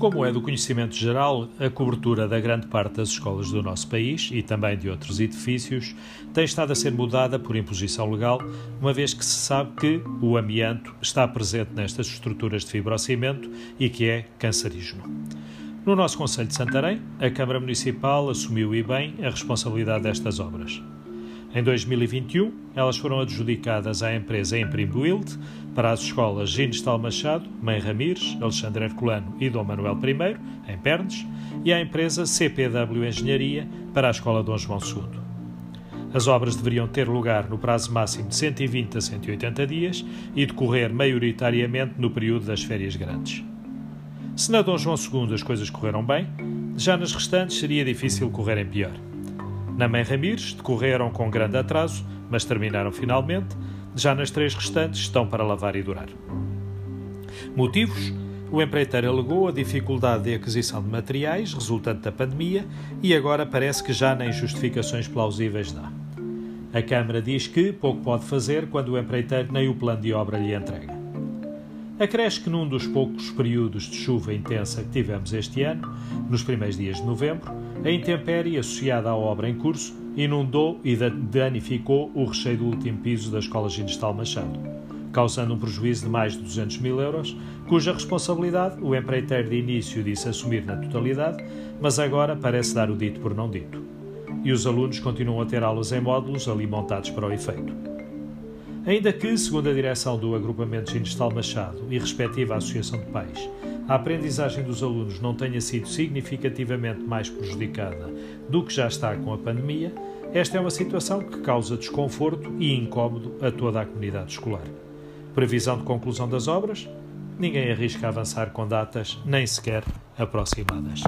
Como é do conhecimento geral, a cobertura da grande parte das escolas do nosso país e também de outros edifícios tem estado a ser mudada por imposição legal, uma vez que se sabe que o amianto está presente nestas estruturas de fibrocimento e que é cancerígeno. No nosso Conselho de Santarém, a Câmara Municipal assumiu e bem a responsabilidade destas obras. Em 2021, elas foram adjudicadas à empresa Imprimbuild para as escolas Ginestal Machado, Mãe Ramires, Alexandre Herculano e Dom Manuel I, em Pernes, e à empresa CPW Engenharia para a Escola Dom João II. As obras deveriam ter lugar no prazo máximo de 120 a 180 dias e decorrer maioritariamente no período das férias grandes. Se na Dom João II as coisas correram bem, já nas restantes seria difícil correrem pior. Na Mãe Ramires decorreram com grande atraso, mas terminaram finalmente. Já nas três restantes estão para lavar e durar. Motivos? O empreiteiro alegou a dificuldade de aquisição de materiais resultante da pandemia e agora parece que já nem justificações plausíveis dá. A Câmara diz que pouco pode fazer quando o empreiteiro nem o plano de obra lhe entrega. Acresce que num dos poucos períodos de chuva intensa que tivemos este ano, nos primeiros dias de novembro, a intempérie associada à obra em curso inundou e danificou o recheio do último piso da Escola Ginestal Machado, causando um prejuízo de mais de 200 mil euros, cuja responsabilidade o empreiteiro de início disse assumir na totalidade, mas agora parece dar o dito por não dito. E os alunos continuam a ter aulas em módulos ali montados para o efeito. Ainda que, segundo a direção do agrupamento Ginestal Machado e respectiva Associação de Pais, a aprendizagem dos alunos não tenha sido significativamente mais prejudicada do que já está com a pandemia, esta é uma situação que causa desconforto e incómodo a toda a comunidade escolar. Previsão de conclusão das obras? Ninguém arrisca avançar com datas nem sequer aproximadas.